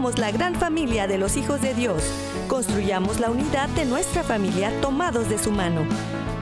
somos la gran familia de los hijos de Dios. Construyamos la unidad de nuestra familia tomados de su mano.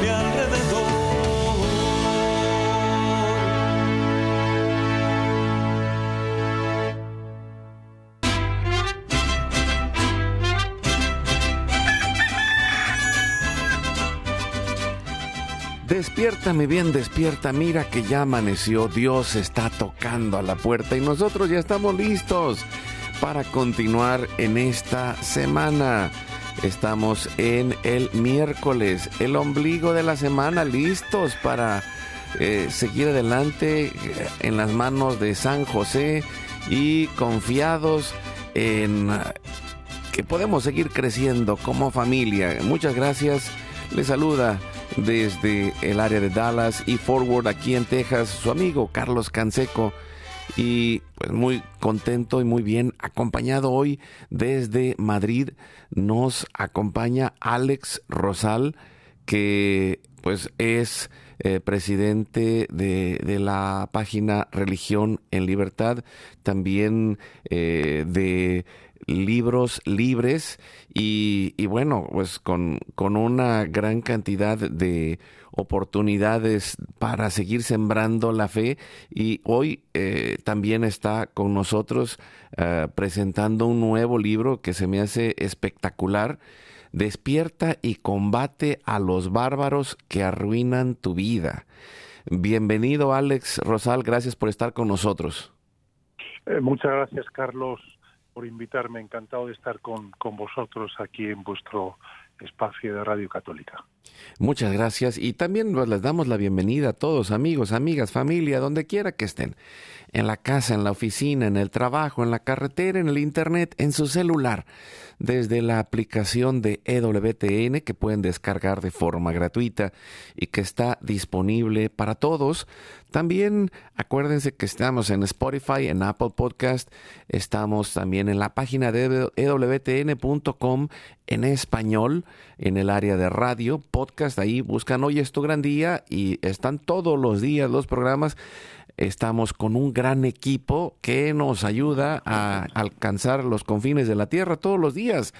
mi alrededor. Despiértame bien, despierta, mira que ya amaneció, Dios está tocando a la puerta y nosotros ya estamos listos para continuar en esta semana. Estamos en el miércoles, el ombligo de la semana, listos para eh, seguir adelante eh, en las manos de San José y confiados en eh, que podemos seguir creciendo como familia. Muchas gracias. Les saluda desde el área de Dallas y Forward aquí en Texas su amigo Carlos Canseco y pues muy contento y muy bien acompañado hoy desde Madrid. Nos acompaña Alex Rosal que pues es eh, presidente de, la página Religión en Libertad, también eh, de libros libres. Y, y bueno, pues con, con, una gran cantidad de oportunidades para seguir sembrando la fe y hoy eh, también está con nosotros uh, presentando un nuevo libro que se me hace espectacular. Despierta y combate a los bárbaros que arruinan tu vida. Bienvenido Alex Rosal, gracias por estar con nosotros. Eh, muchas gracias Carlos por invitarme. Encantado de estar con, con vosotros aquí en vuestro espacio de Radio Católica. Muchas gracias. Y también les damos la bienvenida a todos, amigos, amigas, familia, donde quiera que estén, en la casa, en la oficina, en el trabajo, en la carretera, en el internet, en su celular, desde la aplicación de EWTN que pueden descargar de forma gratuita y que está disponible para todos. También acuérdense que estamos en Spotify, en Apple Podcast, estamos también en la página de ewtn.com en español, en el área de radio, podcast, ahí buscan Hoy es tu gran día y están todos los días los programas. Estamos con un gran equipo que nos ayuda a alcanzar los confines de la tierra todos los días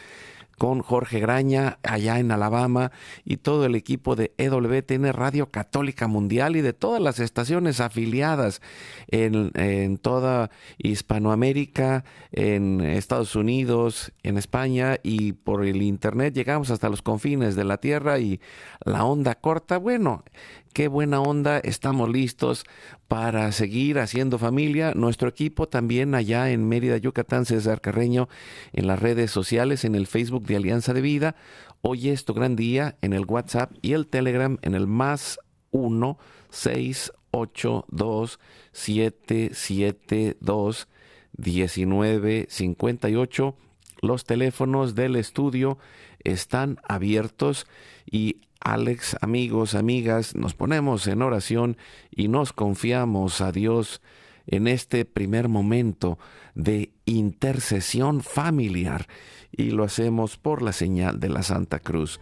con Jorge Graña allá en Alabama y todo el equipo de EWTN Radio Católica Mundial y de todas las estaciones afiliadas en, en, toda Hispanoamérica, en Estados Unidos, en España y por el Internet llegamos hasta los confines de la Tierra y la onda corta. Bueno, qué buena onda, estamos listos para seguir haciendo familia. Nuestro equipo también allá en Mérida, Yucatán, César Carreño, en las redes sociales, en el Facebook de Alianza de Vida. Hoy es tu gran día en el WhatsApp y el Telegram en el más 1 6 8 2 7 7 2 19 58. Los teléfonos del estudio están abiertos y Alex, amigos, amigas, nos ponemos en oración y nos confiamos a Dios en este primer momento de intercesión familiar y lo hacemos por la señal de la Santa Cruz.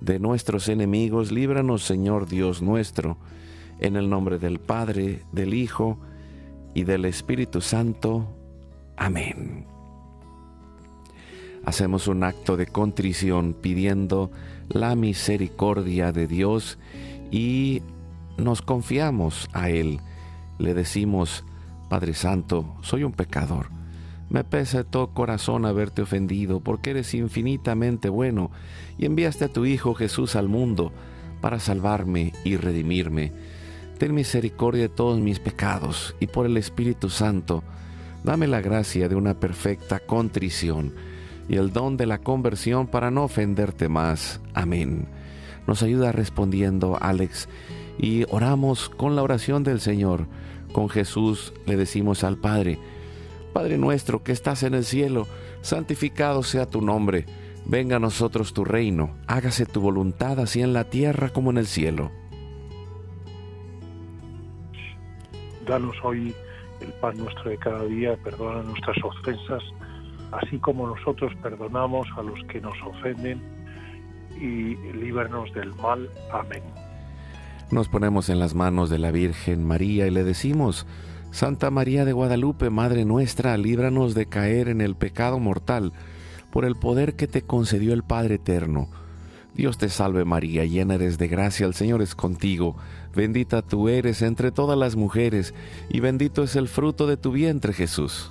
De nuestros enemigos, líbranos Señor Dios nuestro, en el nombre del Padre, del Hijo y del Espíritu Santo. Amén. Hacemos un acto de contrición pidiendo la misericordia de Dios y nos confiamos a Él. Le decimos, Padre Santo, soy un pecador. Me pesa de todo corazón haberte ofendido, porque eres infinitamente bueno y enviaste a tu Hijo Jesús al mundo para salvarme y redimirme. Ten misericordia de todos mis pecados y por el Espíritu Santo, dame la gracia de una perfecta contrición y el don de la conversión para no ofenderte más. Amén. Nos ayuda respondiendo Alex y oramos con la oración del Señor. Con Jesús le decimos al Padre, Padre nuestro que estás en el cielo, santificado sea tu nombre, venga a nosotros tu reino, hágase tu voluntad así en la tierra como en el cielo. Danos hoy el pan nuestro de cada día, perdona nuestras ofensas, así como nosotros perdonamos a los que nos ofenden, y líbranos del mal. Amén. Nos ponemos en las manos de la Virgen María y le decimos, Santa María de Guadalupe, Madre nuestra, líbranos de caer en el pecado mortal, por el poder que te concedió el Padre Eterno. Dios te salve María, llena eres de gracia, el Señor es contigo, bendita tú eres entre todas las mujeres, y bendito es el fruto de tu vientre Jesús.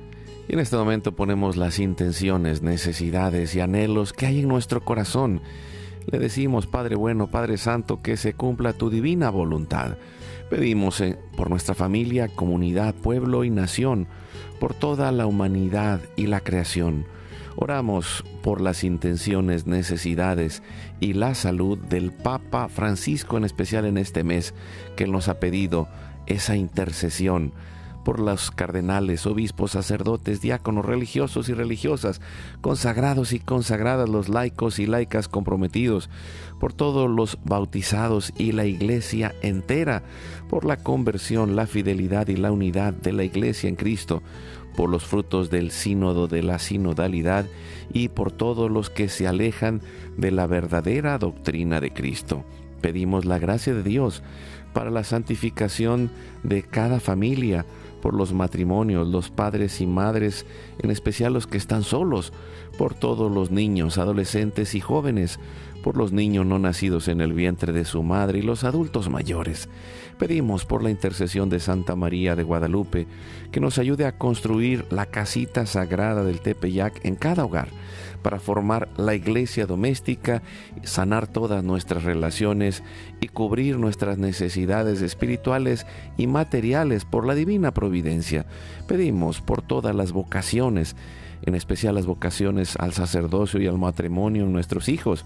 Y en este momento ponemos las intenciones, necesidades y anhelos que hay en nuestro corazón. Le decimos, Padre bueno, Padre Santo, que se cumpla tu divina voluntad. Pedimos eh, por nuestra familia, comunidad, pueblo y nación, por toda la humanidad y la creación. Oramos por las intenciones, necesidades y la salud del Papa Francisco, en especial en este mes, que nos ha pedido esa intercesión por los cardenales, obispos, sacerdotes, diáconos, religiosos y religiosas, consagrados y consagradas, los laicos y laicas comprometidos, por todos los bautizados y la iglesia entera, por la conversión, la fidelidad y la unidad de la iglesia en Cristo, por los frutos del sínodo de la sinodalidad y por todos los que se alejan de la verdadera doctrina de Cristo. Pedimos la gracia de Dios para la santificación de cada familia, por los matrimonios, los padres y madres, en especial los que están solos, por todos los niños, adolescentes y jóvenes, por los niños no nacidos en el vientre de su madre y los adultos mayores. Pedimos por la intercesión de Santa María de Guadalupe que nos ayude a construir la casita sagrada del Tepeyac en cada hogar para formar la iglesia doméstica, sanar todas nuestras relaciones y cubrir nuestras necesidades espirituales y materiales por la divina providencia. Pedimos por todas las vocaciones, en especial las vocaciones al sacerdocio y al matrimonio en nuestros hijos,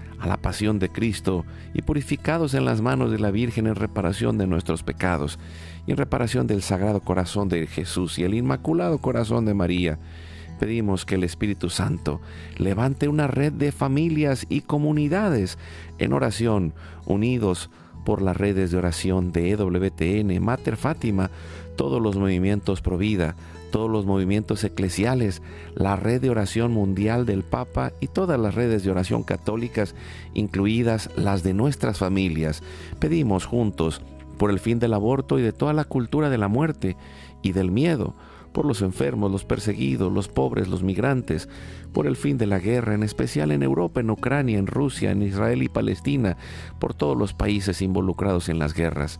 a la pasión de Cristo y purificados en las manos de la Virgen en reparación de nuestros pecados y en reparación del Sagrado Corazón de Jesús y el Inmaculado Corazón de María. Pedimos que el Espíritu Santo levante una red de familias y comunidades en oración, unidos por las redes de oración de EWTN, Mater Fátima, todos los movimientos Provida, todos los movimientos eclesiales, la red de oración mundial del Papa y todas las redes de oración católicas, incluidas las de nuestras familias. Pedimos juntos por el fin del aborto y de toda la cultura de la muerte y del miedo, por los enfermos, los perseguidos, los pobres, los migrantes, por el fin de la guerra, en especial en Europa, en Ucrania, en Rusia, en Israel y Palestina, por todos los países involucrados en las guerras.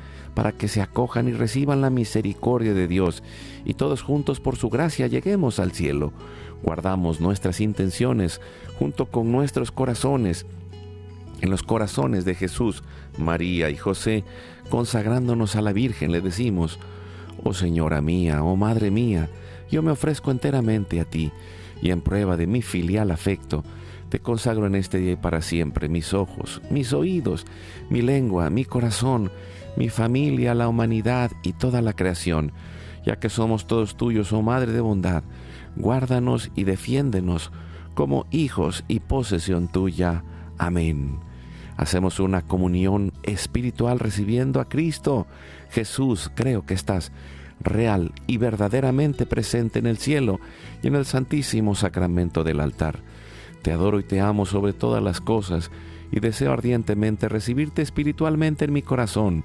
para que se acojan y reciban la misericordia de Dios y todos juntos por su gracia lleguemos al cielo. Guardamos nuestras intenciones junto con nuestros corazones en los corazones de Jesús, María y José, consagrándonos a la Virgen, le decimos, Oh Señora mía, oh Madre mía, yo me ofrezco enteramente a ti, y en prueba de mi filial afecto, te consagro en este día y para siempre mis ojos, mis oídos, mi lengua, mi corazón, mi familia, la humanidad y toda la creación, ya que somos todos tuyos, oh Madre de bondad, guárdanos y defiéndenos como hijos y posesión tuya. Amén. Hacemos una comunión espiritual recibiendo a Cristo. Jesús, creo que estás real y verdaderamente presente en el cielo y en el santísimo sacramento del altar. Te adoro y te amo sobre todas las cosas y deseo ardientemente recibirte espiritualmente en mi corazón.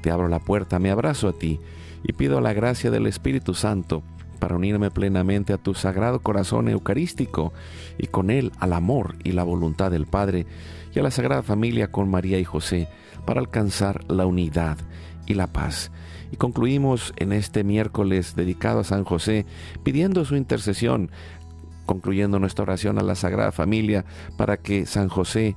Te abro la puerta, me abrazo a ti y pido la gracia del Espíritu Santo para unirme plenamente a tu sagrado corazón eucarístico y con él al amor y la voluntad del Padre y a la Sagrada Familia con María y José para alcanzar la unidad y la paz. Y concluimos en este miércoles dedicado a San José pidiendo su intercesión, concluyendo nuestra oración a la Sagrada Familia para que San José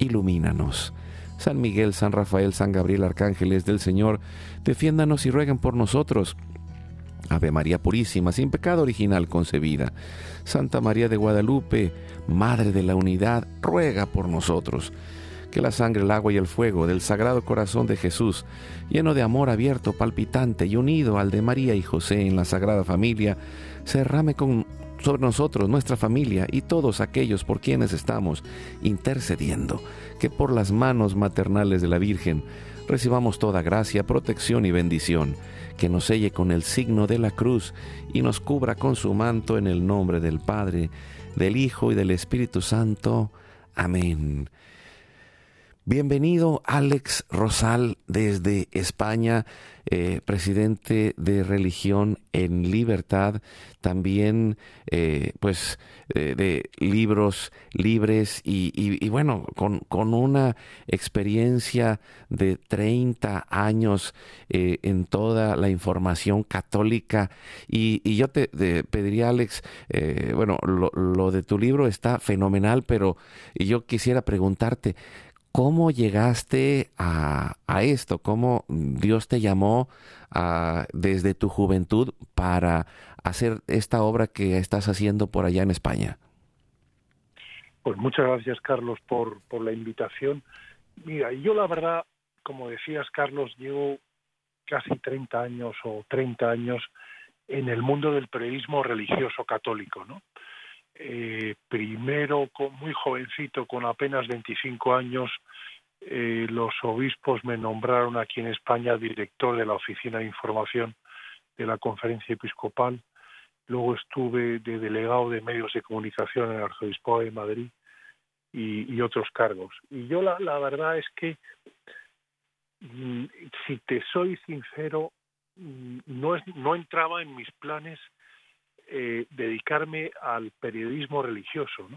ilumínanos. San Miguel, San Rafael, San Gabriel, arcángeles del Señor, defiéndanos y rueguen por nosotros Ave María Purísima, sin pecado original concebida. Santa María de Guadalupe, Madre de la Unidad, ruega por nosotros. Que la sangre, el agua y el fuego del Sagrado Corazón de Jesús, lleno de amor abierto, palpitante y unido al de María y José en la Sagrada Familia, se derrame con, sobre nosotros, nuestra familia y todos aquellos por quienes estamos intercediendo. Que por las manos maternales de la Virgen recibamos toda gracia, protección y bendición que nos selle con el signo de la cruz y nos cubra con su manto en el nombre del Padre, del Hijo y del Espíritu Santo. Amén. Bienvenido Alex Rosal desde España, eh, presidente de Religión en Libertad, también eh, pues eh, de libros libres y, bueno, con, una experiencia de 30 años en toda la información católica. Y, yo te, pediría, Alex, bueno, lo, lo de tu libro está fenomenal, pero yo quisiera preguntarte, ¿Cómo llegaste a, esto? ¿Cómo Dios te llamó desde tu juventud para hacer esta obra que estás haciendo por allá en España? Pues muchas gracias, Carlos, por, por la invitación. Mira, yo la verdad, como decías, Carlos, llevo casi 30 años o 30 años en el mundo del periodismo religioso católico, ¿no? Eh, primero, muy jovencito, con apenas 25 años, eh, los obispos me nombraron aquí en España director de la Oficina de Información de la Conferencia Episcopal. Luego estuve de delegado de medios de comunicación en el Arzobispado de Madrid y, otros cargos. Y yo la, verdad es que, mm, si te soy sincero, mm, no entraba en mis planes eh, dedicarme al periodismo religioso,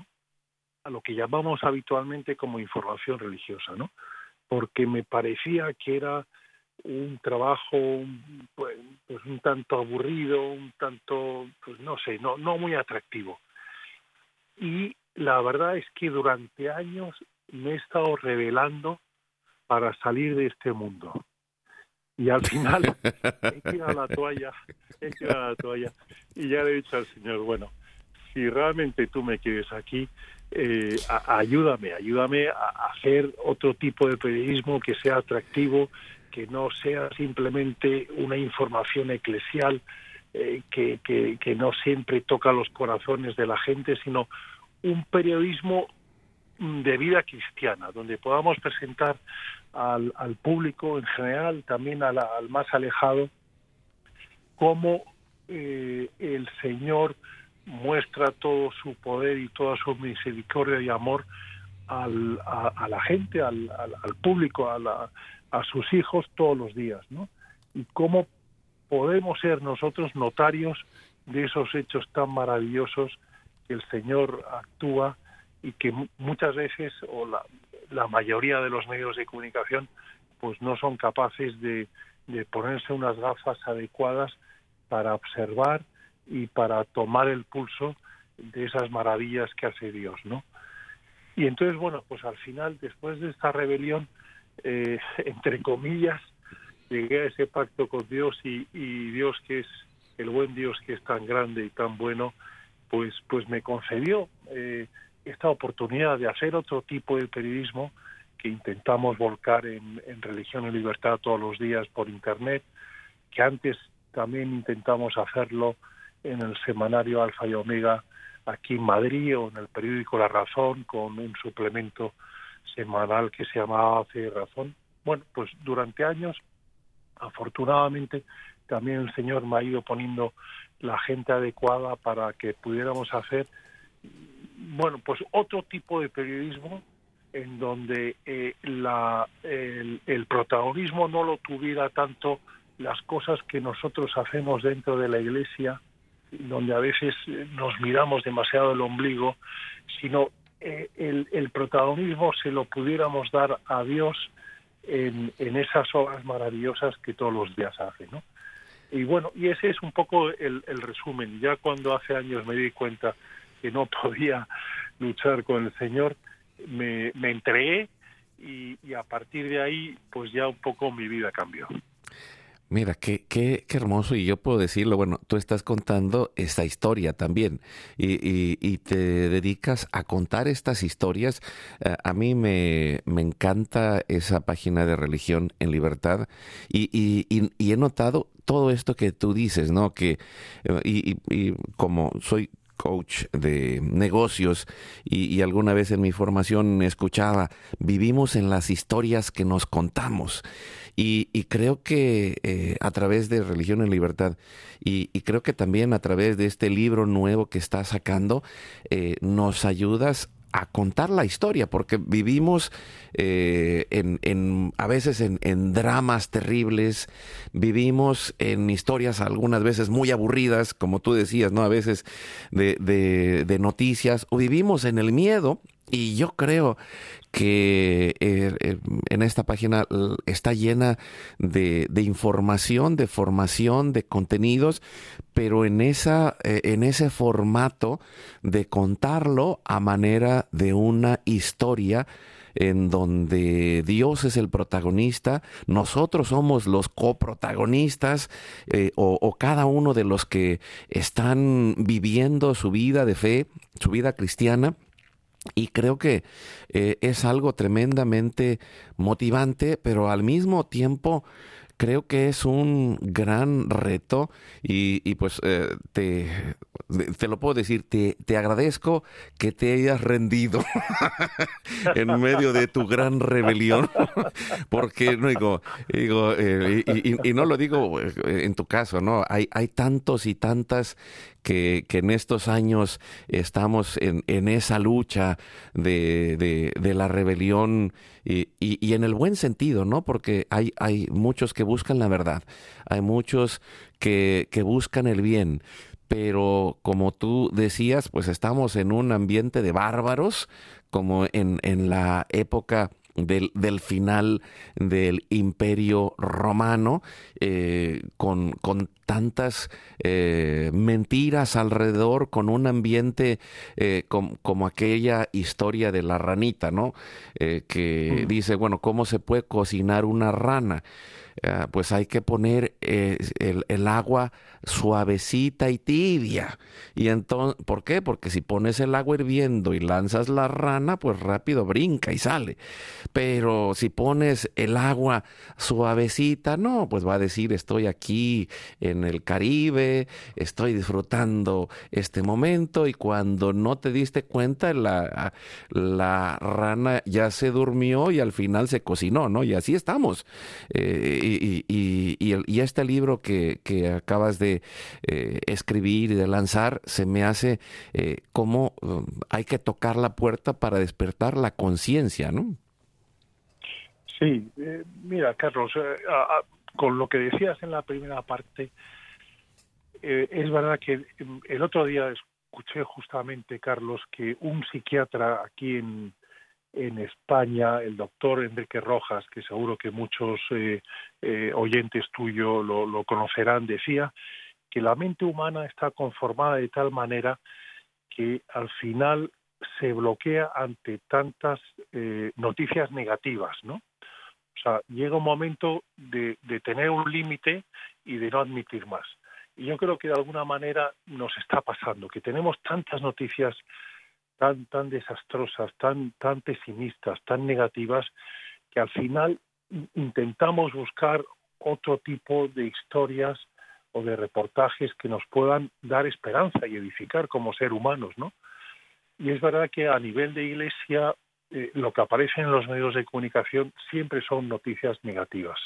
a lo que llamamos habitualmente como información religiosa, porque me parecía que era un trabajo pues, pues, un tanto aburrido, un tanto, pues no sé, no, no muy atractivo. Y la verdad es que durante años me he estado revelando para salir de este mundo y al final he tirado la toalla, he tirado la toalla. Y ya le he dicho al Señor, bueno, si realmente tú me quieres aquí, eh, ayúdame, ayúdame a hacer otro tipo de periodismo que sea atractivo, que no sea simplemente una información eclesial eh, que, que, no siempre toca los corazones de la gente, sino un periodismo de vida cristiana, donde podamos presentar al, al público en general, también al más alejado, cómo eh, el Señor muestra todo su poder y toda su misericordia y amor al, a, la gente, al, al, público, a, la, a sus hijos todos los días, ¿no? Y cómo podemos ser nosotros notarios de esos hechos tan maravillosos que el Señor actúa y que muchas veces, o la, la mayoría de los medios de comunicación, pues no son capaces de, ponerse unas gafas adecuadas para observar y para tomar el pulso de esas maravillas que hace Dios, ¿no? Y entonces, bueno, pues al final, después de esta rebelión, eh, entre comillas, llegué a ese pacto con Dios y, y, Dios que es el buen Dios que es tan grande y tan bueno, pues, pues me concedió eh, esta oportunidad de hacer otro tipo de periodismo que intentamos volcar en, en religión y libertad todos los días por internet, que antes también intentamos hacerlo en el semanario Alfa y Omega aquí en Madrid o en el periódico La Razón con un suplemento semanal que se llamaba Hace Razón. Bueno, pues durante años, afortunadamente, también el Señor me ha ido poniendo la gente adecuada para que pudiéramos hacer, bueno, pues otro tipo de periodismo en donde eh, la, el, protagonismo no lo tuviera tanto las cosas que nosotros hacemos dentro de la iglesia, donde a veces nos miramos demasiado el ombligo, sino eh, el, el, protagonismo se lo pudiéramos dar a Dios en, en, esas obras maravillosas que todos los días hace, ¿no? Y bueno, y ese es un poco el, el resumen. Ya cuando hace años me di cuenta que no podía luchar con el Señor, me, me entregué y, y a partir de ahí, pues ya un poco mi vida cambió. Mira, qué, qué, qué, hermoso, y yo puedo decirlo, bueno, tú estás contando esta historia también, y, y, te dedicas a contar estas historias. Eh, a mí me, me, encanta esa página de religión en libertad, y, y, he notado todo esto que tú dices, ¿no? Que, eh, y, como soy coach de negocios y, alguna vez en mi formación escuchaba, vivimos en las historias que nos contamos. Y, creo que eh, a través de Religión en Libertad y, creo que también a través de este libro nuevo que estás sacando, eh, nos ayudas a contar la historia, porque vivimos eh, en, a veces en, dramas terribles, vivimos en historias algunas veces muy aburridas, como tú decías, ¿no? A veces de, de noticias, o vivimos en el miedo, y yo creo que eh, eh, en esta página está llena de, información, de formación, de contenidos, pero en, esa, eh, en ese formato de contarlo a manera de una historia en donde Dios es el protagonista, nosotros somos los coprotagonistas o, o, cada uno de los que están viviendo su vida de fe, su vida cristiana y creo que eh, es algo tremendamente motivante, pero al mismo tiempo creo que es un gran reto y, y pues eh, te, te lo puedo decir, te, te agradezco que te hayas rendido en medio de tu gran rebelión, porque no digo, digo eh, y, y, no lo digo en tu caso, ¿no? Hay, hay tantos y tantas que, que en estos años estamos en, en esa lucha de, de, la rebelión y, y, en el buen sentido, ¿no? Porque hay, hay muchos que buscan la verdad, hay muchos que, que buscan el bien, pero como tú decías, pues estamos en un ambiente de bárbaros, como en, en la época del, del, final del imperio romano, eh, con, con, tantas eh, mentiras alrededor, con un ambiente eh, como aquella historia de la ranita, ¿no? que mm. dice, bueno, ¿cómo se puede cocinar una rana? Eh, pues hay que poner eh, el, agua suavecita y tibia. Y entonces, ¿por qué? Porque si pones el agua hirviendo y lanzas la rana, pues rápido brinca y sale. Pero si pones el agua suavecita, no, pues va a decir estoy aquí en el Caribe, estoy disfrutando este momento y cuando no te diste cuenta la, la rana ya se durmió y al final se cocinó, ¿no? Y así estamos. Eh, y, este libro que, acabas de eh, escribir y de lanzar se me hace eh, como um, hay que tocar la puerta para despertar la conciencia, ¿no? Sí, eh, mira, Carlos, con lo que decías en la primera parte, es verdad que em, el otro día escuché justamente, Carlos, que un psiquiatra aquí en, en España, el doctor Enrique Rojas, que seguro que muchos eh, eh, oyentes tuyos lo, conocerán, decía que la mente humana está conformada de tal manera que al final se bloquea ante tantas eh, noticias negativas, ¿no? O sea, llega un momento de, de tener un límite y de no admitir más. Y yo creo que de alguna manera nos está pasando, que tenemos tantas noticias tan, tan desastrosas, tan, tan pesimistas, tan negativas, que al final intentamos buscar otro tipo de historias o de reportajes que nos puedan dar esperanza y edificar como ser humanos, ¿no? Y es verdad que a nivel de iglesia eh, lo que aparece en los medios de comunicación siempre son noticias negativas.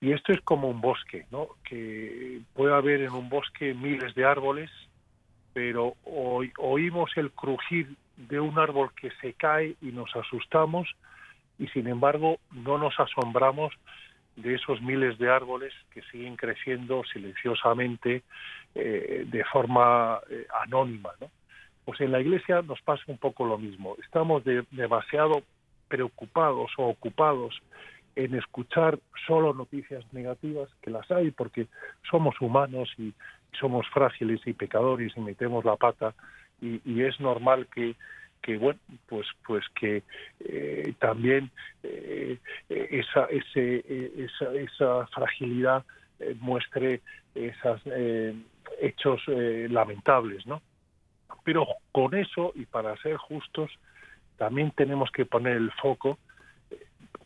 Y esto es como un bosque, ¿no? Que puede haber en un bosque miles de árboles pero oímos el crujir de un árbol que se cae y nos asustamos y sin embargo no nos asombramos de esos miles de árboles que siguen creciendo silenciosamente eh, de forma eh, anónima. ¿no? Pues en la iglesia nos pasa un poco lo mismo. Estamos demasiado preocupados o ocupados en escuchar solo noticias negativas, que las hay porque somos humanos y somos frágiles y pecadores y metemos la pata y, es normal que que bueno pues pues que eh, también eh, esa ese esa, esa fragilidad eh, muestre esos hechos lamentables no pero con eso y para ser justos también tenemos que poner el foco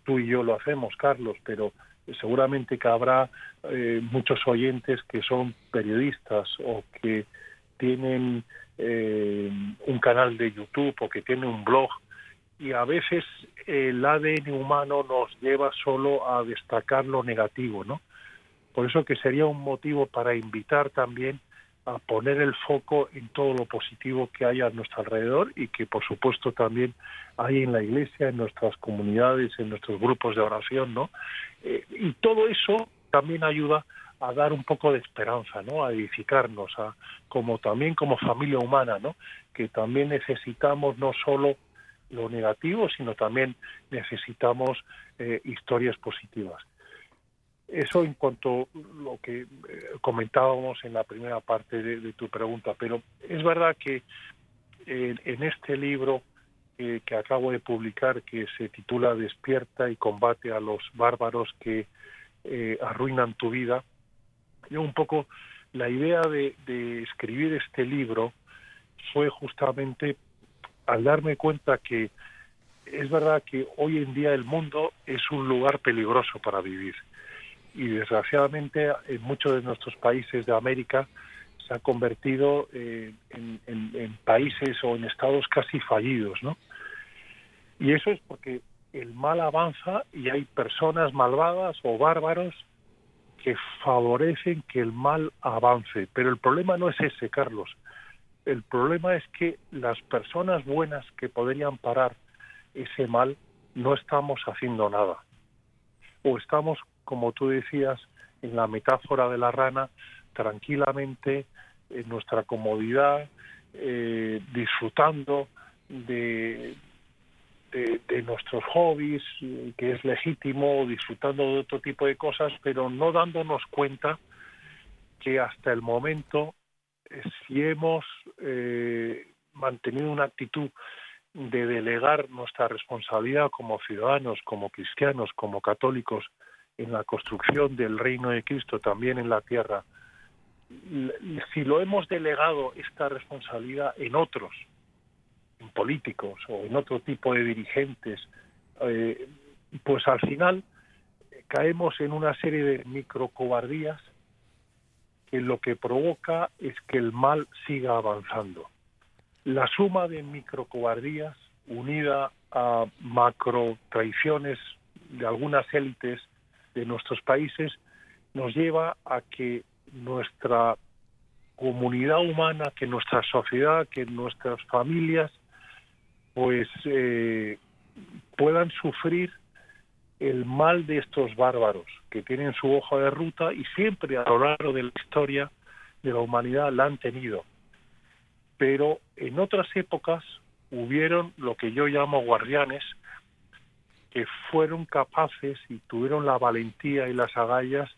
tú y yo lo hacemos Carlos pero seguramente que habrá eh, muchos oyentes que son periodistas o que tienen eh, un canal de YouTube o que tienen un blog y a veces el ADN humano nos lleva solo a destacar lo negativo, ¿no? Por eso que sería un motivo para invitar también a poner el foco en todo lo positivo que hay a nuestro alrededor y que por supuesto también hay en la iglesia, en nuestras comunidades, en nuestros grupos de oración, ¿no? Eh, y todo eso también ayuda a dar un poco de esperanza, ¿no? A edificarnos, a, como también como familia humana, ¿no? Que también necesitamos no solo lo negativo, sino también necesitamos eh, historias positivas. Eso en cuanto a lo que eh, comentábamos en la primera parte de, tu pregunta, pero es verdad que en, este libro que acabo de publicar, que se titula Despierta y combate a los bárbaros que eh, arruinan tu vida, yo un poco la idea de, de escribir este libro fue justamente al darme cuenta que es verdad que hoy en día el mundo es un lugar peligroso para vivir y desgraciadamente en muchos de nuestros países de América se ha convertido eh, en, países o en estados casi fallidos, ¿no? Y eso es porque el mal avanza y hay personas malvadas o bárbaros que favorecen que el mal avance. Pero el problema no es ese, Carlos. El problema es que las personas buenas que podrían parar ese mal no estamos haciendo nada. O estamos como tú decías, en la metáfora de la rana, tranquilamente, en nuestra comodidad, eh, disfrutando de, de, nuestros hobbies, que es legítimo, disfrutando de otro tipo de cosas, pero no dándonos cuenta que hasta el momento, eh, si hemos eh, mantenido una actitud de delegar nuestra responsabilidad como ciudadanos, como cristianos, como católicos, en la construcción del reino de Cristo también en la tierra, si lo hemos delegado esta responsabilidad en otros, en políticos o en otro tipo de dirigentes, eh, pues al final caemos en una serie de microcobardías que lo que provoca es que el mal siga avanzando. La suma de microcobardías unida a macro traiciones de algunas élites de nuestros países nos lleva a que nuestra comunidad humana, que nuestra sociedad, que nuestras familias, pues eh, puedan sufrir el mal de estos bárbaros que tienen su hoja de ruta y siempre a lo largo de la historia de la humanidad la han tenido. Pero en otras épocas hubieron lo que yo llamo guardianes que fueron capaces y tuvieron la valentía y las agallas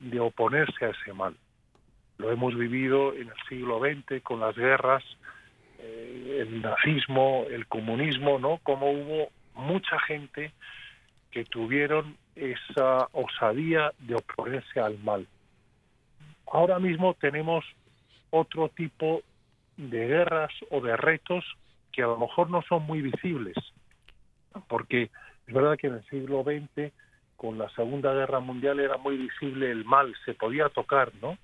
de oponerse a ese mal. Lo hemos vivido en el siglo XX con las guerras, eh, el nazismo, el comunismo, ¿no? Como hubo mucha gente que tuvieron esa osadía de oponerse al mal. Ahora mismo tenemos otro tipo de guerras o de retos que a lo mejor no son muy visibles, porque es verdad que en el siglo XX, con la Segunda Guerra Mundial, era muy visible el mal, se podía tocar, ¿no?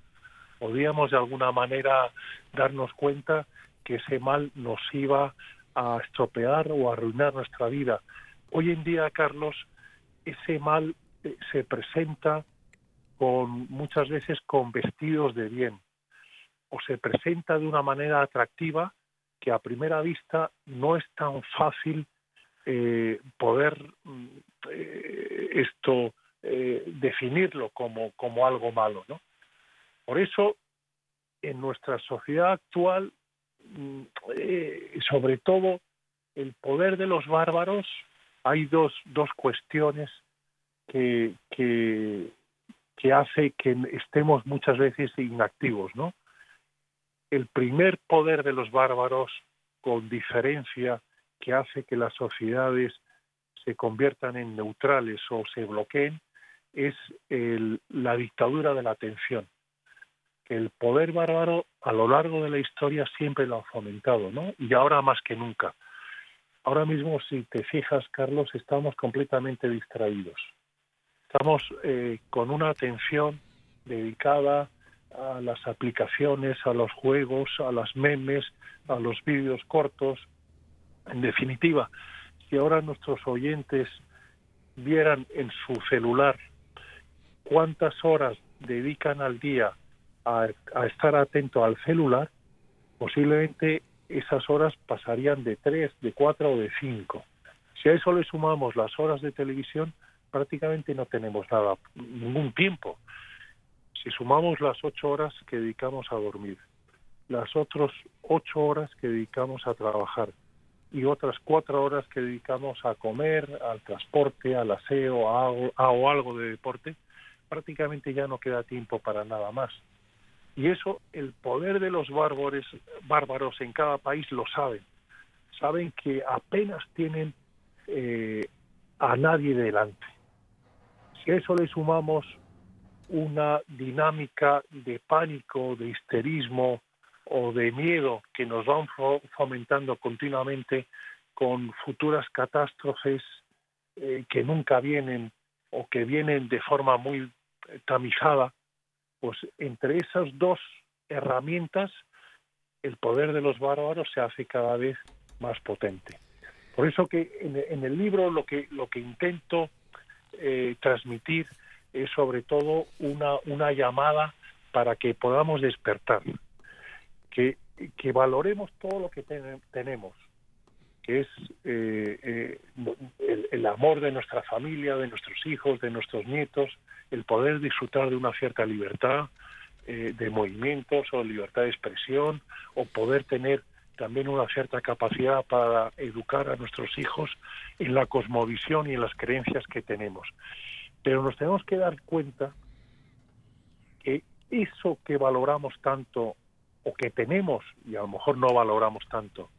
Podíamos de alguna manera darnos cuenta que ese mal nos iba a estropear o a arruinar nuestra vida. Hoy en día, Carlos, ese mal eh, se presenta muchas veces con vestidos de bien o se presenta de una manera atractiva que a primera vista no es tan fácil eh, poder eh, esto definirlo como, como algo malo, ¿no? Por eso, en nuestra sociedad actual, mm, sobre todo, el poder de los bárbaros hay dos, dos cuestiones que, que, que hace que estemos muchas veces inactivos, ¿no? El primer poder de los bárbaros, con diferencia, que hace que las sociedades se conviertan en neutrales o se bloqueen, es la dictadura de la atención. Que el poder bárbaro a lo largo de la historia siempre lo ha fomentado, ¿no? Y ahora más que nunca. Ahora mismo, si te fijas, Carlos, estamos completamente distraídos. Estamos eh, con una atención dedicada a las aplicaciones, a los juegos, a las memes, a los vídeos cortos. En definitiva, si ahora nuestros oyentes vieran en su celular cuántas horas dedican al día a, estar atento al celular, posiblemente esas horas pasarían de tres, de cuatro o de cinco. Si a eso le sumamos las horas de televisión, prácticamente no tenemos nada, ningún tiempo. Si sumamos las ocho horas que dedicamos a dormir, las otras ocho horas que dedicamos a trabajar y otras cuatro horas que dedicamos a comer, al transporte, al aseo a, o algo de deporte, prácticamente ya no queda tiempo para nada más. Y eso el poder de los bárbaros, bárbaros en cada país lo saben. Saben que apenas tienen eh, a nadie delante. Si a eso le sumamos una dinámica de pánico, de histerismo o de miedo que nos van fomentando continuamente con futuras catástrofes eh, que nunca vienen o que vienen de forma muy tamizada, pues entre esas dos herramientas el poder de los bárbaros se hace cada vez más potente. Por eso que en, el libro lo que, lo que intento eh, transmitir es sobre todo una, una llamada para que podamos despertar, que, valoremos todo lo que tenemos, que es eh, eh, el, el, amor de nuestra familia, de nuestros hijos, de nuestros nietos, el poder disfrutar de una cierta libertad eh, de movimientos o libertad de expresión o poder tener también una cierta capacidad para educar a nuestros hijos en la cosmovisión y en las creencias que tenemos. Pero nos tenemos que dar cuenta que eso que valoramos tanto o que tenemos y a lo mejor no valoramos tanto,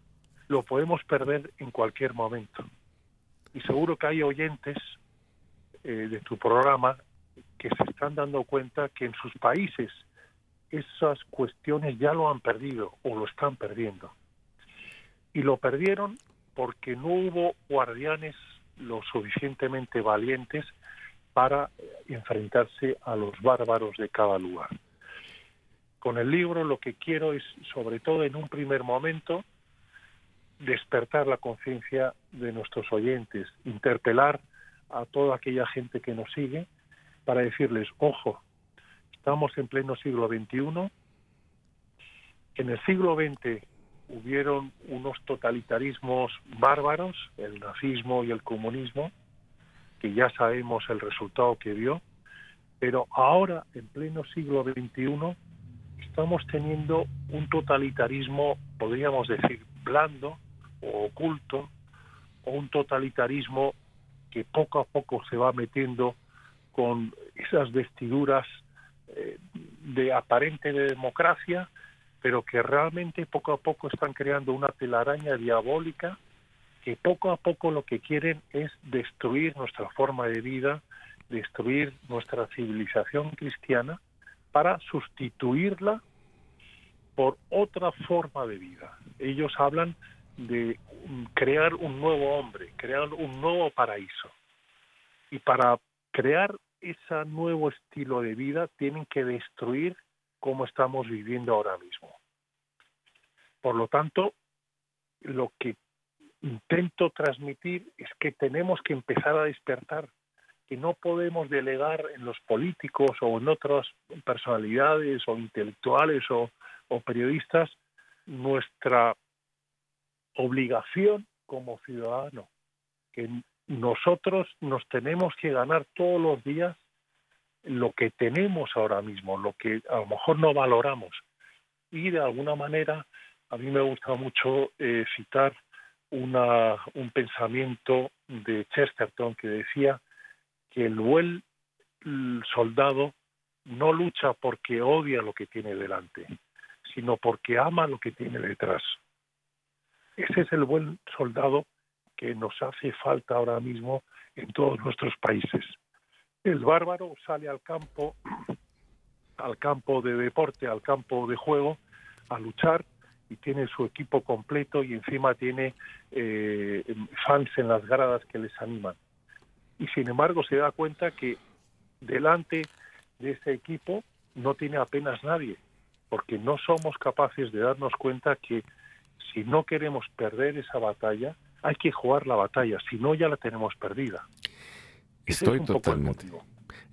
lo podemos perder en cualquier momento. Y seguro que hay oyentes eh, de tu programa que se están dando cuenta que en sus países esas cuestiones ya lo han perdido o lo están perdiendo. Y lo perdieron porque no hubo guardianes lo suficientemente valientes para enfrentarse a los bárbaros de cada lugar. Con el libro lo que quiero es, sobre todo en un primer momento, despertar la conciencia de nuestros oyentes, interpelar a toda aquella gente que nos sigue para decirles, ojo, estamos en pleno siglo XXI, en el siglo XX hubieron unos totalitarismos bárbaros, el nazismo y el comunismo, que ya sabemos el resultado que dio, pero ahora, en pleno siglo XXI, estamos teniendo un totalitarismo, podríamos decir, blando o oculto, o un totalitarismo que poco a poco se va metiendo con esas vestiduras eh, de aparente de democracia, pero que realmente poco a poco están creando una telaraña diabólica que poco a poco lo que quieren es destruir nuestra forma de vida, destruir nuestra civilización cristiana para sustituirla por otra forma de vida. Ellos hablan de crear un nuevo hombre, crear un nuevo paraíso. Y para crear ese nuevo estilo de vida tienen que destruir como estamos viviendo ahora mismo. Por lo tanto, lo que intento transmitir es que tenemos que empezar a despertar, que no podemos delegar en los políticos o en otras personalidades o intelectuales o, periodistas nuestra obligación como ciudadano, que nosotros nos tenemos que ganar todos los días lo que tenemos ahora mismo, lo que a lo mejor no valoramos. Y de alguna manera, a mí me gusta mucho eh, citar una, un pensamiento de Chesterton que decía que el buen soldado no lucha porque odia lo que tiene delante, sino porque ama lo que tiene detrás. Ese es el buen soldado que nos hace falta ahora mismo en todos nuestros países. El bárbaro sale al campo, al campo de deporte, al campo de juego, a luchar y tiene su equipo completo y encima tiene eh, fans en las gradas que les animan. Y sin embargo se da cuenta que delante de ese equipo no tiene apenas nadie, porque no somos capaces de darnos cuenta que si no queremos perder esa batalla, hay que jugar la batalla, si no ya la tenemos perdida. Estoy totalmente,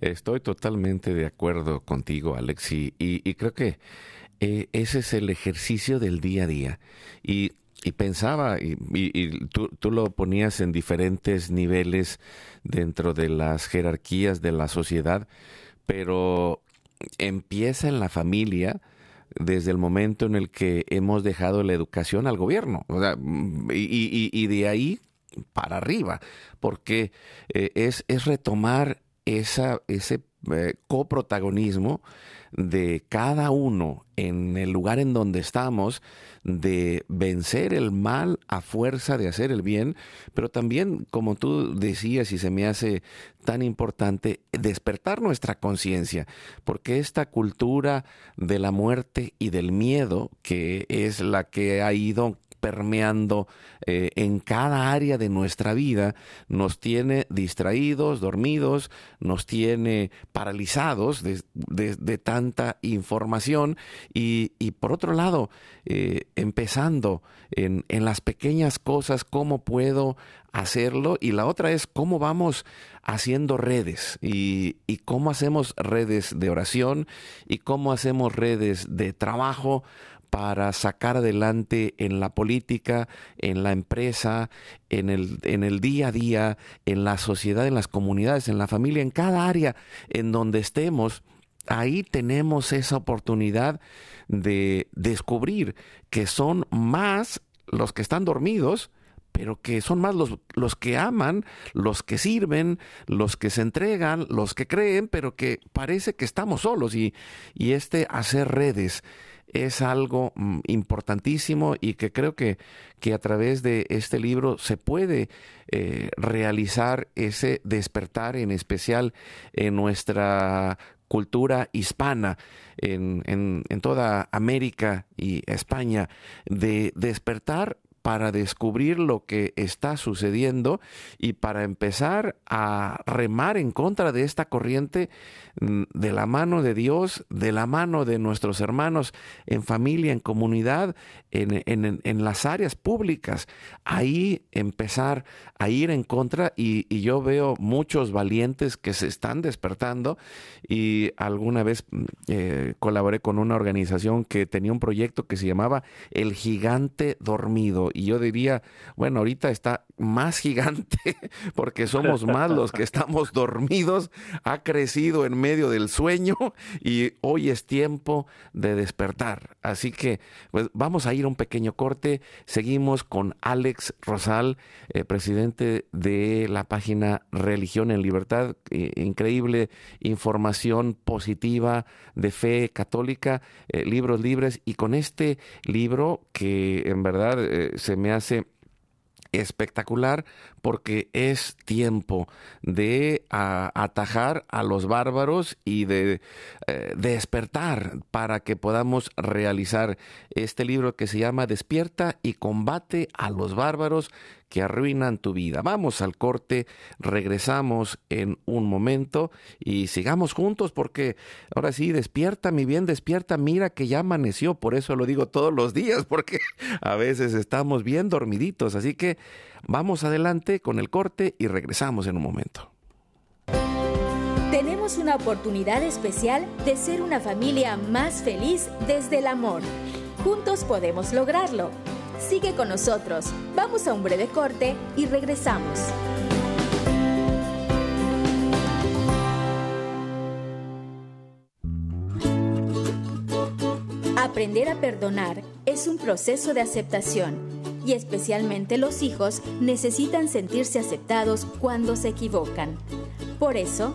estoy totalmente de acuerdo contigo, Alex, y, creo que eh, ese es el ejercicio del día a día. Y, pensaba, y, tú, tú, lo ponías en diferentes niveles dentro de las jerarquías de la sociedad, pero empieza en la familia, desde el momento en el que hemos dejado la educación al gobierno. y, de ahí para arriba, porque eh, es, es, retomar esa, ese eh, coprotagonismo de cada uno en el lugar en donde estamos, de vencer el mal a fuerza de hacer el bien, pero también, como tú decías y se me hace tan importante, despertar nuestra conciencia, porque esta cultura de la muerte y del miedo, que es la que ha ido permeando eh, en cada área de nuestra vida, nos tiene distraídos, dormidos, nos tiene paralizados de, tanta información y, por otro lado, eh, empezando en, las pequeñas cosas, cómo puedo hacerlo y la otra es cómo vamos haciendo redes y, y, cómo hacemos redes de oración y cómo hacemos redes de trabajo para sacar adelante en la política, en la empresa, en el, en el día a día, en la sociedad, en las comunidades, en la familia, en cada área en donde estemos, ahí tenemos esa oportunidad de descubrir que son más los que están dormidos, pero que son más los, los, que aman, los que sirven, los que se entregan, los que creen, pero que parece que estamos solos. Y, y este hacer redes es algo mm, importantísimo y que creo que, que a través de este libro se puede eh, realizar ese despertar en especial en nuestra cultura hispana en, en, en, toda América y España de despertar para descubrir lo que está sucediendo y para empezar a remar en contra de esta corriente mm, de la mano de Dios, de la mano de nuestros hermanos en familia, en comunidad, en, en, en las áreas públicas. Ahí empezar a ir en contra y, yo veo muchos valientes que se están despertando y alguna vez mm, eh, colaboré con una organización que tenía un proyecto que se llamaba El Gigante Dormido y yo diría, bueno, ahorita está más gigante porque somos más los que estamos dormidos, ha crecido en medio del sueño y hoy es tiempo de despertar. Así que pues vamos a ir a un pequeño corte, seguimos con Alex Rosal, eh, presidente de la página Religión en Libertad, increíble información positiva de fe católica, eh, libros libres. Y con este libro que en verdad eh, se me hace espectacular porque es tiempo de a, atajar a los bárbaros y de eh, despertar para que podamos realizar este libro que se llama Despierta y combate a los bárbaros que arruinan tu vida. Vamos al corte, regresamos en un momento y sigamos juntos porque ahora sí, despierta, mi bien, despierta, mira que ya amaneció, por eso lo digo todos los días, porque a veces estamos bien dormiditos, así que vamos adelante con el corte y regresamos en un momento. Tenemos una oportunidad especial de ser una familia más feliz desde el amor. Juntos podemos lograrlo. Sigue con nosotros. Vamos a un breve corte y regresamos. Aprender a perdonar es un proceso de aceptación y especialmente los hijos necesitan sentirse aceptados cuando se equivocan. Por eso,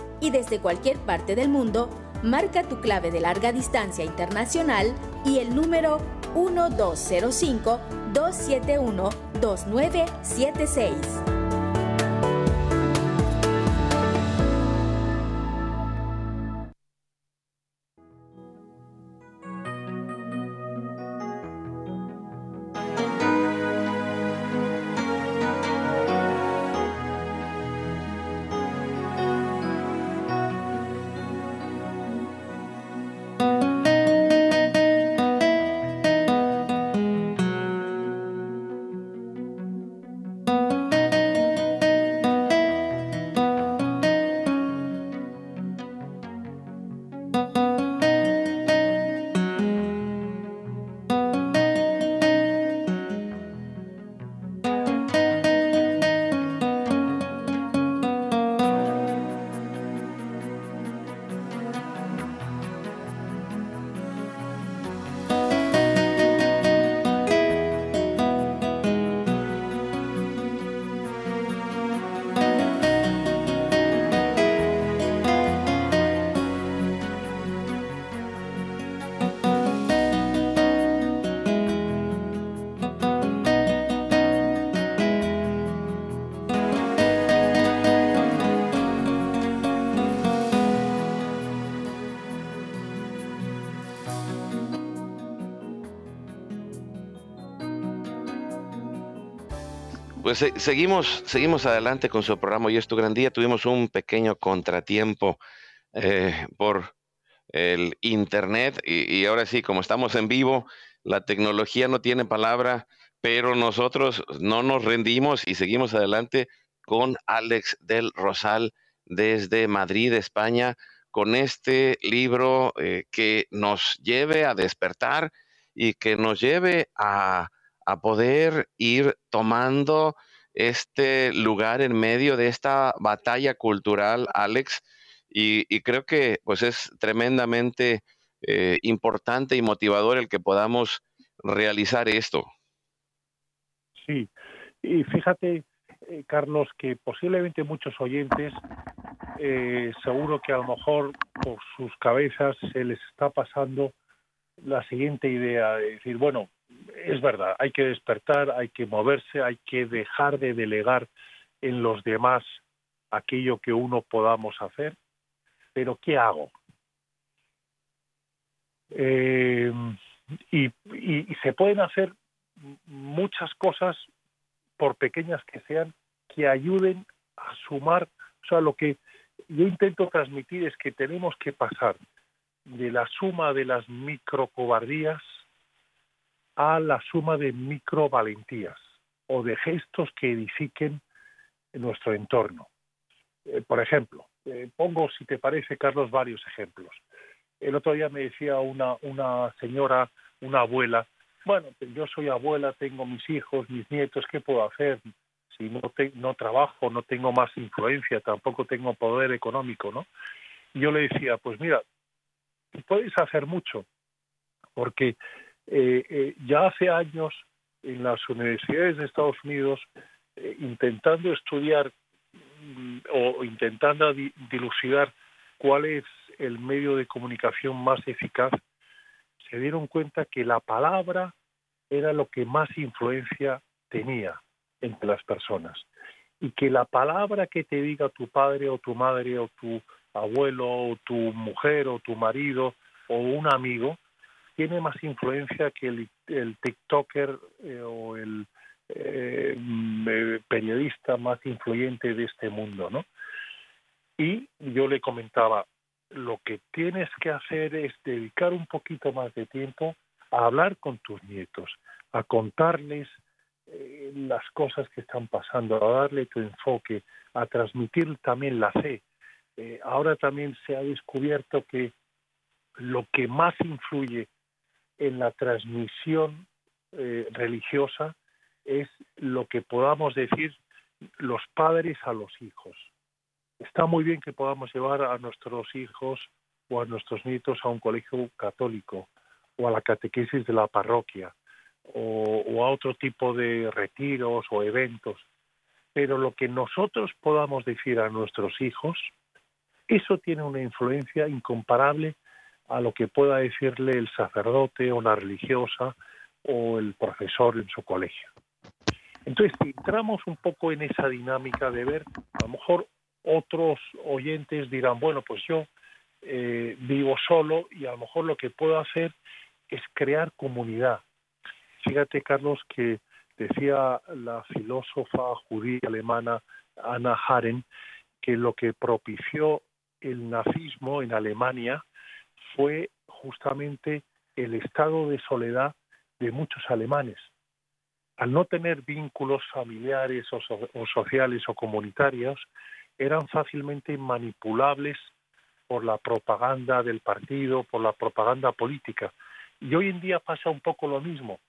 y desde cualquier parte del mundo, marca tu clave de larga distancia internacional y el número 1205-271-2976. Pues seguimos, seguimos adelante con su programa Hoy es tu gran día. Tuvimos un pequeño contratiempo eh, por el internet y, ahora sí, como estamos en vivo, la tecnología no tiene palabra, pero nosotros no nos rendimos y seguimos adelante con Alex del Rosal desde Madrid, España, con este libro eh, que nos lleve a despertar y que nos lleve a, poder ir tomando este lugar en medio de esta batalla cultural, Alex, y, creo que pues es tremendamente eh, importante y motivador el que podamos realizar esto. Sí, y fíjate, eh, Carlos, que posiblemente muchos oyentes, eh, seguro que a lo mejor por sus cabezas se les está pasando la siguiente idea, de decir, bueno, es verdad, hay que despertar, hay que moverse, hay que dejar de delegar en los demás aquello que uno podamos hacer, pero ¿qué hago? Eh, y, se pueden hacer muchas cosas, por pequeñas que sean, que ayuden a sumar. O sea, lo que yo intento transmitir es que tenemos que pasar de la suma de las microcobardías a la suma de microvalentías o de gestos que edifiquen nuestro entorno. Eh, por ejemplo, eh, pongo, si te parece, Carlos, varios ejemplos. El otro día me decía una, una señora, una abuela, bueno, yo soy abuela, tengo mis hijos, mis nietos, ¿qué puedo hacer? Si no, no trabajo, no tengo más influencia, tampoco tengo poder económico, ¿no? yo le decía, pues mira, puedes hacer mucho, porque eh, eh, ya hace años en las universidades de Estados Unidos, eh, intentando estudiar mm, o intentando dilucidar cuál es el medio de comunicación más eficaz, se dieron cuenta que la palabra era lo que más influencia tenía entre las personas. Y que la palabra que te diga tu padre o tu madre o tu abuelo o tu mujer o tu marido o un amigo tiene más influencia que el, el TikToker eh, o el eh, mm, periodista más influyente de este mundo, ¿no? Y yo le comentaba, lo que tienes que hacer es dedicar un poquito más de tiempo a hablar con tus nietos, a contarles eh, las cosas que están pasando, a darle tu enfoque, a transmitir también la fe. ahora también se ha descubierto que lo que más influye en la transmisión eh, religiosa es lo que podamos decir los padres a los hijos. Está muy bien que podamos llevar a nuestros hijos o a nuestros nietos a un colegio católico o a la catequesis de la parroquia o, o a otro tipo de retiros o eventos. Pero lo que nosotros podamos decir a nuestros hijos, eso tiene una influencia incomparable a lo que pueda decirle el sacerdote o la religiosa o el profesor en su colegio. Entonces, entramos un poco en esa dinámica de ver, a lo mejor otros oyentes dirán, bueno, pues yo eh, vivo solo y a lo mejor lo que puedo hacer es crear comunidad. Fíjate, Carlos, que decía la filósofa judía alemana Anna Haren que lo que propició el nazismo en Alemania fue justamente el estado de soledad de muchos alemanes. Al no tener vínculos familiares o, sociales o comunitarios, eran fácilmente manipulables por la propaganda del partido, por la propaganda política. Y hoy en día pasa un poco lo mismo.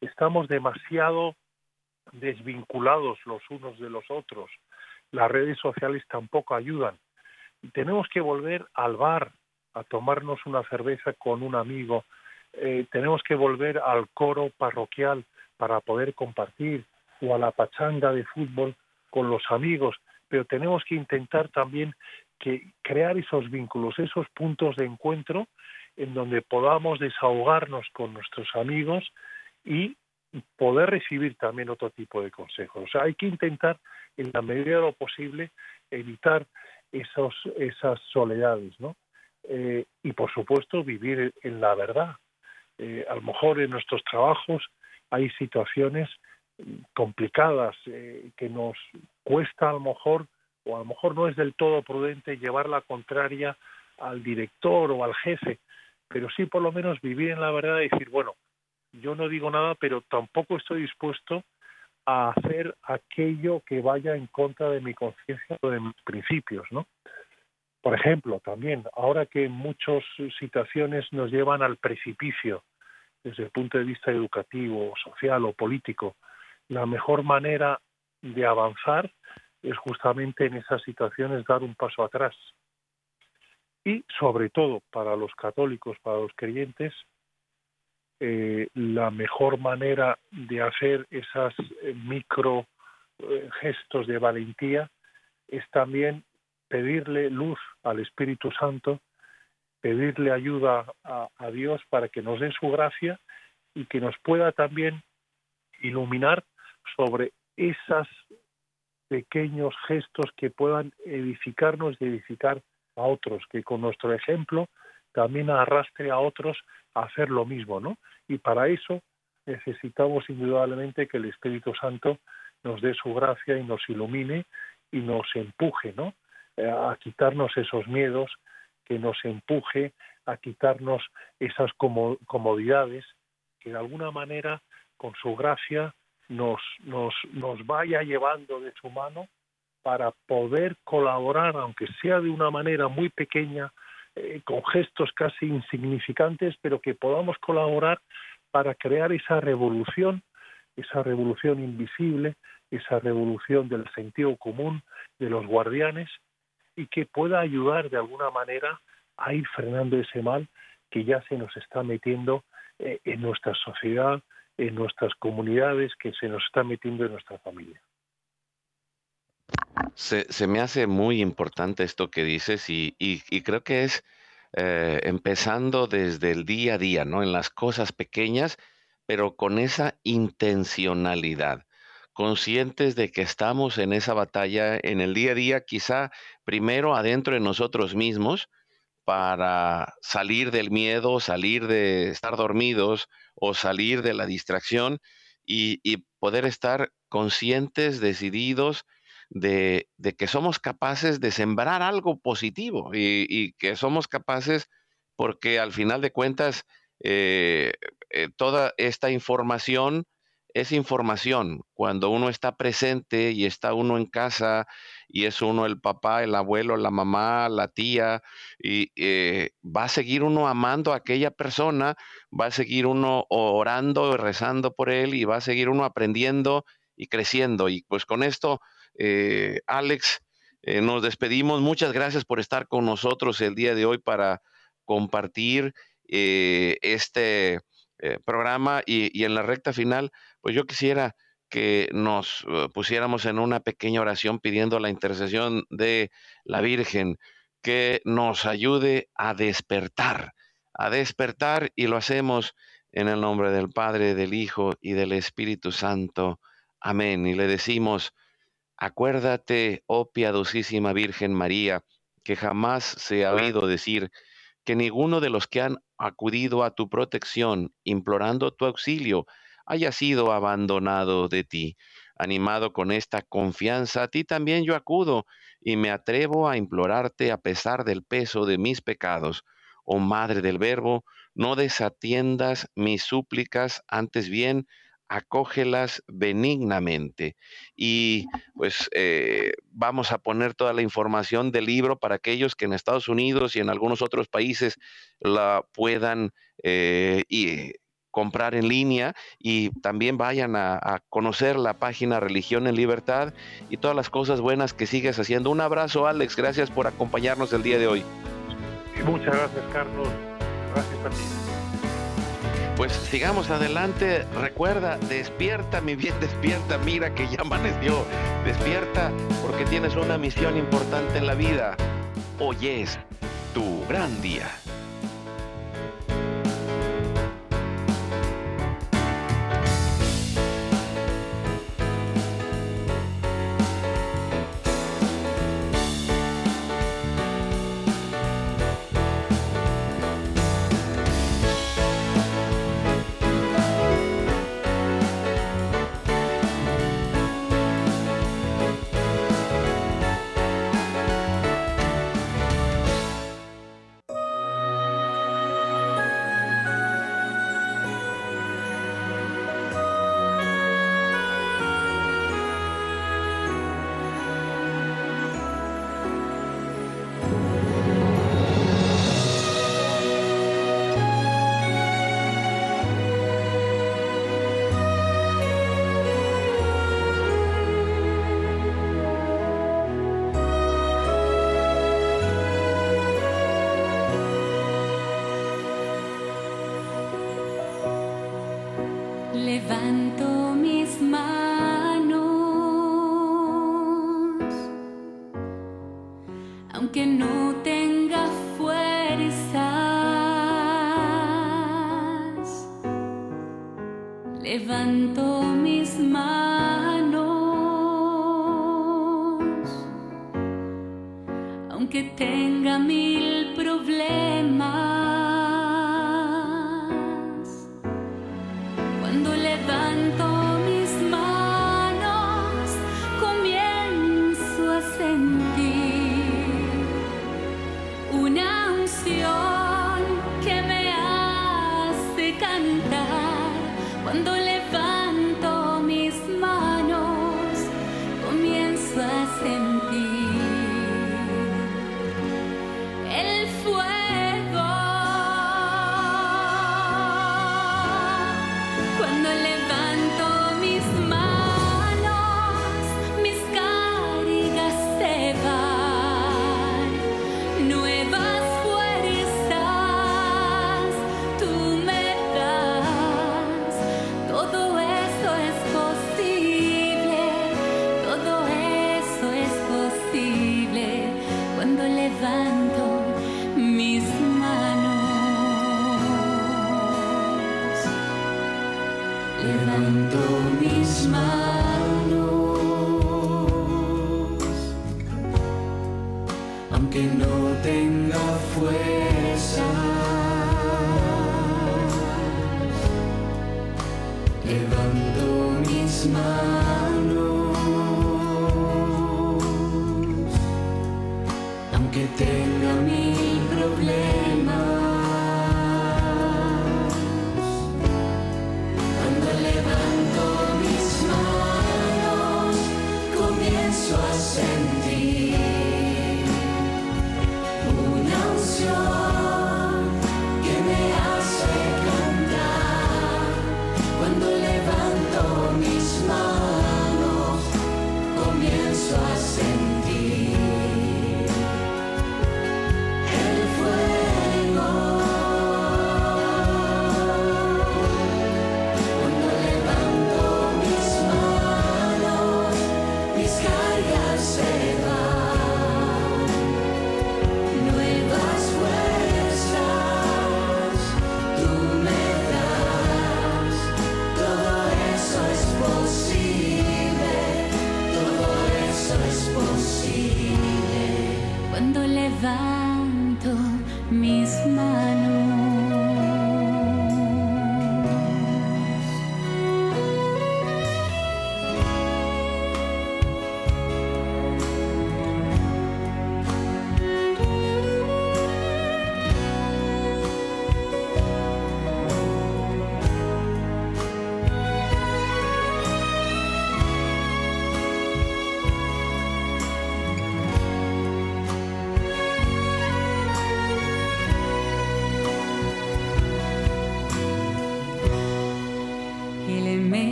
Estamos demasiado desvinculados los unos de los otros. Las redes sociales tampoco ayudan. Y tenemos que volver al bar, a tomarnos una cerveza con un amigo, eh, tenemos que volver al coro parroquial para poder compartir o a la pachanga de fútbol con los amigos, pero tenemos que intentar también que crear esos vínculos, esos puntos de encuentro en donde podamos desahogarnos con nuestros amigos y poder recibir también otro tipo de consejos. O sea, hay que intentar, en la medida de lo posible, evitar esos, esas soledades, ¿no? Eh, y por supuesto vivir en la verdad. Eh, a lo mejor en nuestros trabajos hay situaciones complicadas eh, que nos cuesta a lo mejor o a lo mejor no es del todo prudente llevar la contraria al director o al jefe, pero sí por lo menos vivir en la verdad y decir, bueno, yo no digo nada, pero tampoco estoy dispuesto a hacer aquello que vaya en contra de mi conciencia o de mis principios, ¿no? Por ejemplo, también, ahora que muchas situaciones nos llevan al precipicio, desde el punto de vista educativo, social o político, la mejor manera de avanzar es justamente en esas situaciones dar un paso atrás. Y sobre todo para los católicos, para los creyentes, eh, la mejor manera de hacer esos eh, micro eh, gestos de valentía es también pedirle luz al Espíritu Santo, pedirle ayuda a, Dios para que nos dé su gracia y que nos pueda también iluminar sobre esos pequeños gestos que puedan edificarnos y edificar a otros, que con nuestro ejemplo también arrastre a otros a hacer lo mismo, ¿no? Y para eso necesitamos indudablemente que el Espíritu Santo nos dé su gracia y nos ilumine y nos empuje, ¿no? Eh, a quitarnos esos miedos, que nos empuje a quitarnos esas comodidades, que de alguna manera con su gracia nos, nos, nos vaya llevando de su mano para poder colaborar, aunque sea de una manera muy pequeña, eh, con gestos casi insignificantes, pero que podamos colaborar para crear esa revolución, esa revolución invisible, esa revolución del sentido común de los guardianes y que pueda ayudar de alguna manera a ir frenando ese mal que ya se nos está metiendo eh, en nuestra sociedad, en nuestras comunidades, que se nos está metiendo en nuestra familia. Se, me hace muy importante esto que dices y creo que es eh, empezando desde el día a día, ¿no? En las cosas pequeñas, pero con esa intencionalidad, conscientes de que estamos en esa batalla en el día a día, quizá primero adentro de nosotros mismos, para salir del miedo, salir de estar dormidos o salir de la distracción y, poder estar conscientes, decididos de, de, que somos capaces de sembrar algo positivo y, y, que somos capaces porque al final de cuentas eh, eh, toda esta información es información. Cuando uno está presente y está uno en casa y es uno el papá, el abuelo, la mamá, la tía, y eh, va a seguir uno amando a aquella persona, va a seguir uno orando, rezando por él y va a seguir uno aprendiendo y creciendo. Y pues con esto, eh, Alex, eh, nos despedimos. Muchas gracias por estar con nosotros el día de hoy para compartir eh, este programa y, y, en la recta final, pues yo quisiera que nos uh, pusiéramos en una pequeña oración pidiendo la intercesión de la Virgen que nos ayude a despertar, a despertar y lo hacemos en el nombre del Padre, del Hijo y del Espíritu Santo. Amén. Y le decimos, acuérdate, oh piadosísima Virgen María, que jamás se ha oído decir que ninguno de los que han acudido a tu protección, implorando tu auxilio, haya sido abandonado de ti. Animado con esta confianza, a ti también yo acudo y me atrevo a implorarte a pesar del peso de mis pecados. Oh Madre del Verbo, no desatiendas mis súplicas, antes bien, acógelas benignamente. Y pues eh, vamos a poner toda la información del libro para aquellos que en Estados Unidos y en algunos otros países la puedan eh, y, comprar en línea y también vayan a, a, conocer la página Religión en Libertad y todas las cosas buenas que sigues haciendo. Un abrazo Alex, gracias por acompañarnos el día de hoy. Muchas gracias Carlos, gracias a ti. Pues sigamos adelante. Recuerda, despierta, mi bien, despierta. Mira que ya amaneció. Despierta porque tienes una misión importante en la vida. Hoy es tu gran día.